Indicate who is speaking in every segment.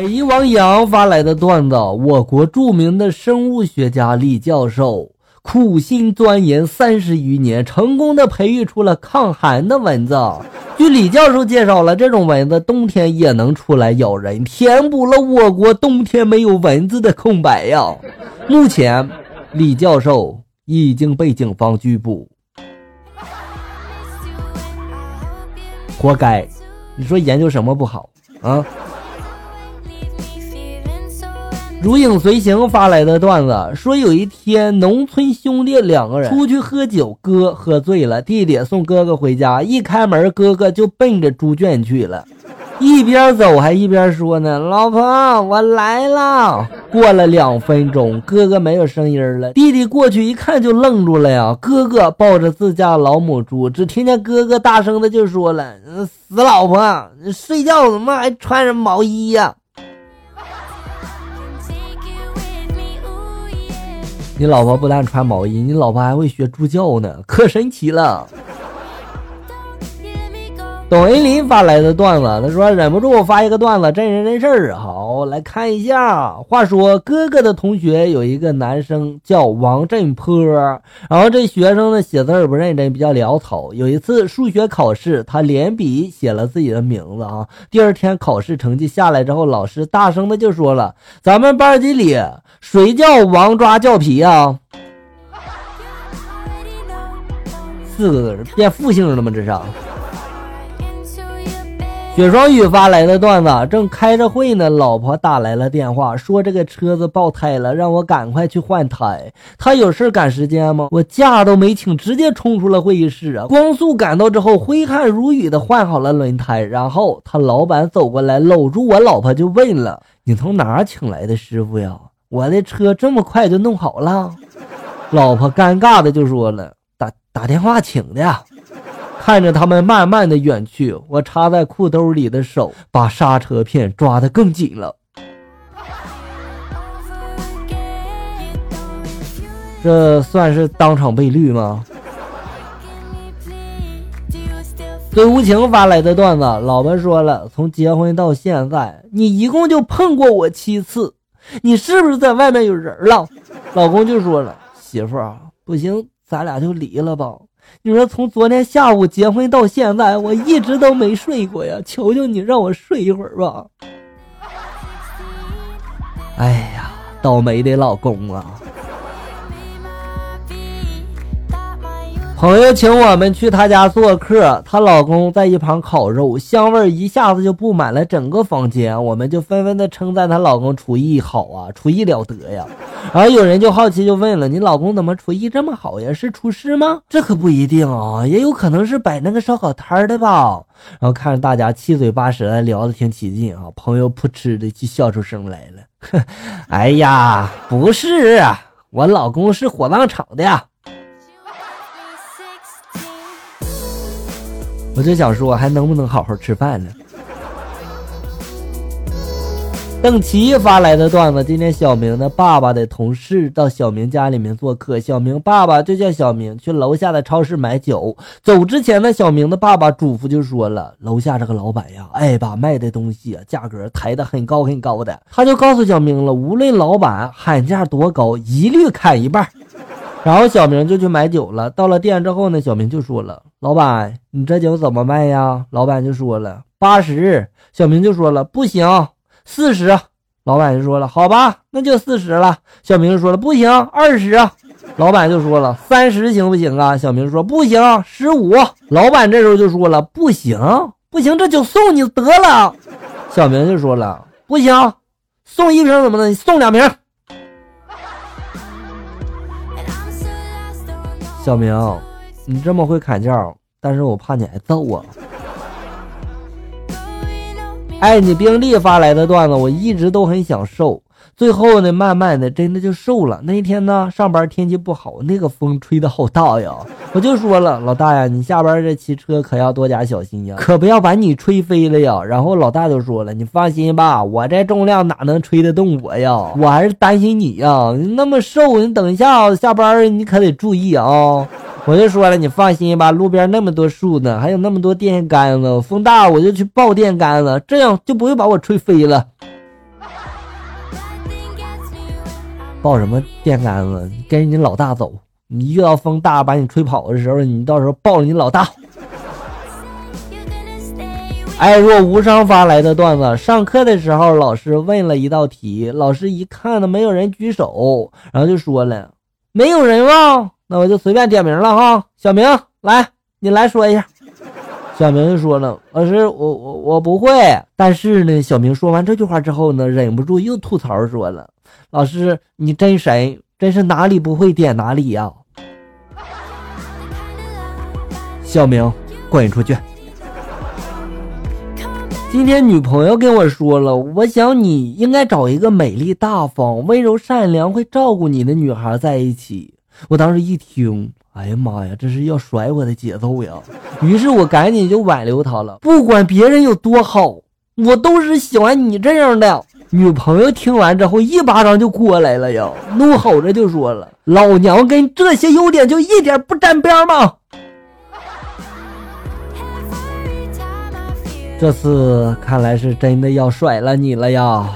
Speaker 1: 北一王阳发来的段子：我国著名的生物学家李教授苦心钻研三十余年，成功的培育出了抗寒的蚊子。据李教授介绍了，这种蚊子冬天也能出来咬人，填补了我国冬天没有蚊子的空白呀。目前，李教授已经被警方拘捕，活该！你说研究什么不好啊？如影随形发来的段子说，有一天农村兄弟两个人出去喝酒，哥喝醉了，弟弟送哥哥回家，一开门，哥哥就奔着猪圈去了，一边走还一边说呢：“老婆，我来了。”过了两分钟，哥哥没有声音了，弟弟过去一看就愣住了呀。哥哥抱着自家老母猪，只听见哥哥大声的就说了：“死老婆，睡觉怎么还穿着毛衣呀？”你老婆不但穿毛衣，你老婆还会学猪叫呢，可神奇了。董恩林发来的段子，他说忍不住发一个段子，真人真事儿。好，来看一下。话说哥哥的同学有一个男生叫王振坡，然后这学生呢写字儿不认真，比较潦草。有一次数学考试，他连笔写了自己的名字啊。第二天考试成绩下来之后，老师大声的就说了：“咱们班级里谁叫王抓教皮啊？” 四个字变复姓了吗？这是。雪双雨发来的段子，正开着会呢，老婆打来了电话，说这个车子爆胎了，让我赶快去换胎。他有事赶时间吗？我假都没请，直接冲出了会议室啊！光速赶到之后，挥汗如雨的换好了轮胎，然后他老板走过来搂住我老婆就问了：“你从哪儿请来的师傅呀？我的车这么快就弄好了？”老婆尴尬的就说了：“打打电话请的。”看着他们慢慢的远去，我插在裤兜里的手把刹车片抓得更紧了。这算是当场被绿吗？最无情发来的段子，老婆说了，从结婚到现在，你一共就碰过我七次，你是不是在外面有人了？老公就说了，媳妇儿不行，咱俩就离了吧。你说从昨天下午结婚到现在，我一直都没睡过呀！求求你让我睡一会儿吧。哎呀，倒霉的老公啊！朋友请我们去他家做客，她老公在一旁烤肉，香味一下子就布满了整个房间。我们就纷纷的称赞她老公厨艺好啊，厨艺了得呀。然后有人就好奇就问了：“你老公怎么厨艺这么好呀？是厨师吗？”这可不一定啊，也有可能是摆那个烧烤摊的吧。然后看着大家七嘴八舌的聊得挺起劲啊，朋友噗嗤的就笑出声来了。哎呀，不是，我老公是火葬场的呀。我就想说，还能不能好好吃饭呢？邓琪发来的段子：今天小明的爸爸的同事到小明家里面做客，小明爸爸就叫小明去楼下的超市买酒。走之前呢，小明的爸爸嘱咐就说了：楼下这个老板呀，爱把卖的东西啊价格抬得很高很高的。他就告诉小明了，无论老板喊价多高，一律砍一半。然后小明就去买酒了。到了店之后呢，小明就说了：“老板，你这酒怎么卖呀？”老板就说了：“八十。”小明就说了：“不行，四十。”老板就说了：“好吧，那就四十了。”小明说了：“不行，二十。”老板就说了：“三十行不行啊？”小明说：“不行，十五。”老板这时候就说了：“不行，不行，这酒送你得了。”小明就说了：“不行，送一瓶怎么的？送两瓶。”小明，你这么会砍价，但是我怕你挨揍啊！爱 你宾利发来的段子，我一直都很想瘦，最后呢，慢慢的真的就瘦了。那一天呢，上班天气不好，那个风吹的好大呀，我就说了，老大呀，你下班这骑车可要多加小心呀，可不要把你吹飞了呀。然后老大就说了，你放心吧，我这重量哪能吹得动我呀？我还是担心你呀，你那么瘦，你等一下下班你可得注意啊。我就说了，你放心吧，路边那么多树呢，还有那么多电线杆子，风大我就去抱电杆子，这样就不会把我吹飞了。抱什么电杆子？跟着你老大走，你遇到风大把你吹跑的时候，你到时候抱着你老大。爱 若无伤发来的段子，上课的时候老师问了一道题，老师一看呢没有人举手，然后就说了没有人吗？那我就随便点名了哈，小明来，你来说一下。小明就说了，老师我我我不会。但是呢，小明说完这句话之后呢，忍不住又吐槽说了，老师你真神，真是哪里不会点哪里呀。小明滚出去。今天女朋友跟我说了，我想你应该找一个美丽大方、温柔善良、会照顾你的女孩在一起。我当时一听，哎呀妈呀，这是要甩我的节奏呀！于是我赶紧就挽留她了。不管别人有多好，我都是喜欢你这样的。女朋友听完之后，一巴掌就过来了呀，怒吼着就说了：“老娘跟这些优点就一点不沾边吗？”这次看来是真的要甩了你了呀！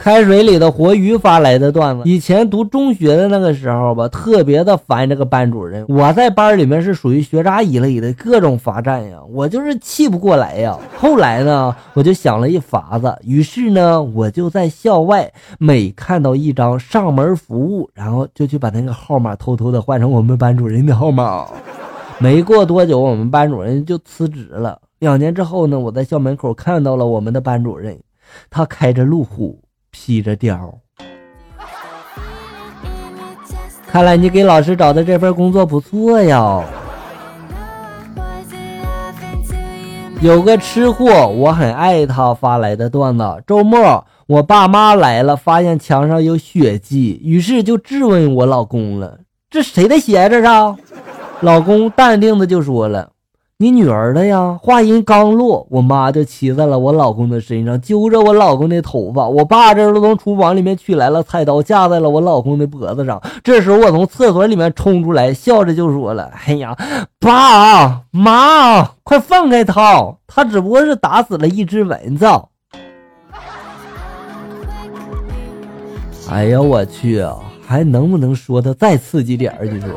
Speaker 1: 开水里的活鱼发来的段子，以前读中学的那个时候吧，特别的烦这个班主任。我在班里面是属于学渣一类的，各种罚站呀，我就是气不过来呀。后来呢，我就想了一法子，于是呢，我就在校外每看到一张上门服务，然后就去把那个号码偷偷的换成我们班主任的号码。没过多久，我们班主任就辞职了。两年之后呢，我在校门口看到了我们的班主任，他开着路虎，披着貂。看来你给老师找的这份工作不错呀。有个吃货，我很爱他发来的段子。周末我爸妈来了，发现墙上有血迹，于是就质问我老公了：“这谁的鞋这是？”老公淡定的就说了：“你女儿的呀。”话音刚落，我妈就骑在了我老公的身上，揪着我老公的头发。我爸这时候从厨房里面取来了菜刀，架在了我老公的脖子上。这时候我从厕所里面冲出来，笑着就说了：“哎呀，爸妈，快放开他！他只不过是打死了一只蚊子。”哎呀，我去啊！还能不能说的再刺激点儿？你说？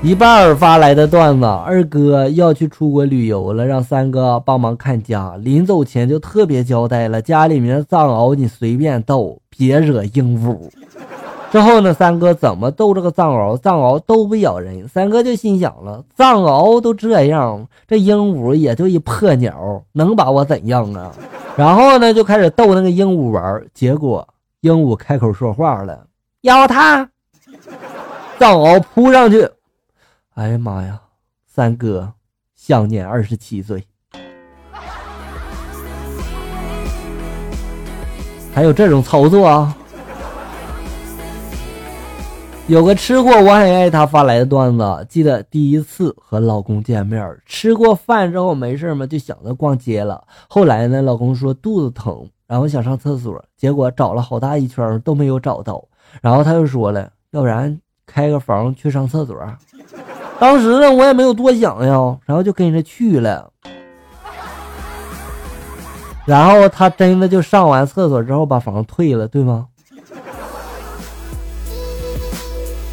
Speaker 1: 一半发来的段子，二哥要去出国旅游了，让三哥帮忙看家。临走前就特别交代了，家里面的藏獒你随便逗，别惹鹦鹉。之后呢，三哥怎么逗这个藏獒，藏獒都不咬人。三哥就心想了，藏獒都这样，这鹦鹉也就一破鸟，能把我怎样啊？然后呢，就开始逗那个鹦鹉玩，结果鹦鹉开口说话了，咬它，藏獒扑上去。哎呀妈呀，三哥，享年二十七岁，还有这种操作啊！有个吃货，我很爱他发来的段子。记得第一次和老公见面，吃过饭之后没事嘛，就想着逛街了。后来呢，老公说肚子疼，然后想上厕所，结果找了好大一圈都没有找到。然后他又说了，要不然开个房去上厕所。当时呢，我也没有多想呀，然后就跟着去了。然后他真的就上完厕所之后把房退了，对吗？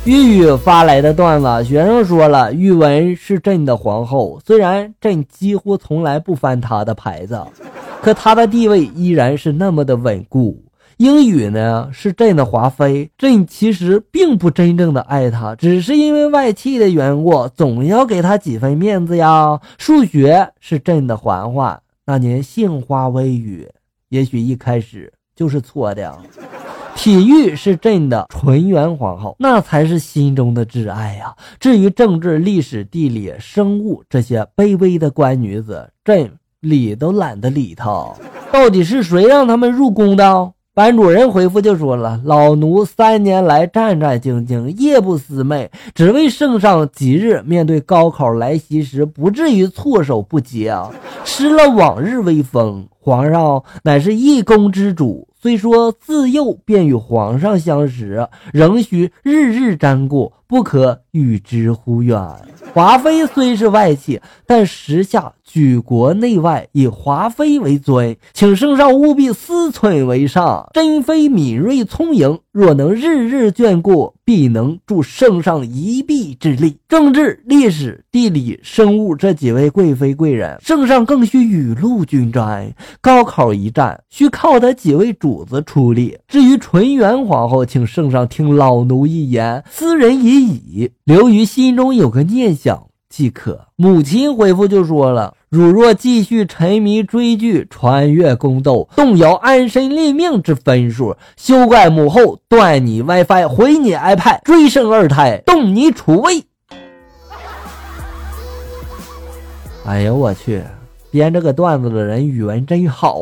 Speaker 1: 玉玉发来的段子，学生说了，玉文是朕的皇后，虽然朕几乎从来不翻她的牌子，可她的地位依然是那么的稳固。英语呢是朕的华妃，朕其实并不真正的爱她，只是因为外戚的缘故，总要给她几分面子呀。数学是朕的嬛嬛，那年杏花微雨，也许一开始就是错的。体育是朕的纯元皇后，那才是心中的挚爱呀。至于政治、历史、地理、生物这些卑微的官女子，朕理都懒得理她。到底是谁让他们入宫的？班主任回复就说了：“老奴三年来战战兢兢，夜不思寐，只为圣上吉日。面对高考来袭时，不至于措手不及啊！失了往日威风。皇上乃是一宫之主，虽说自幼便与皇上相识，仍需日日沾顾，不可与之乎远。华妃虽是外戚，但时下举国内外以华妃为尊，请圣上务必思忖为上。珍妃敏锐聪颖，若能日日眷顾，必能助圣上一臂之力。政治、历史、地理、生物这几位贵妃贵人，圣上更需雨露均沾。高考一战，需靠他几位主子出力。至于纯元皇后，请圣上听老奴一言，斯人一已矣，留于心中有个念想即可。母亲回复就说了：“汝若继续沉迷追剧、穿越宫斗，动摇安身立命之分数，休怪母后断你 WiFi，毁你 iPad，追生二胎，动你储位。”哎呦我去！编这个段子的人语文真好。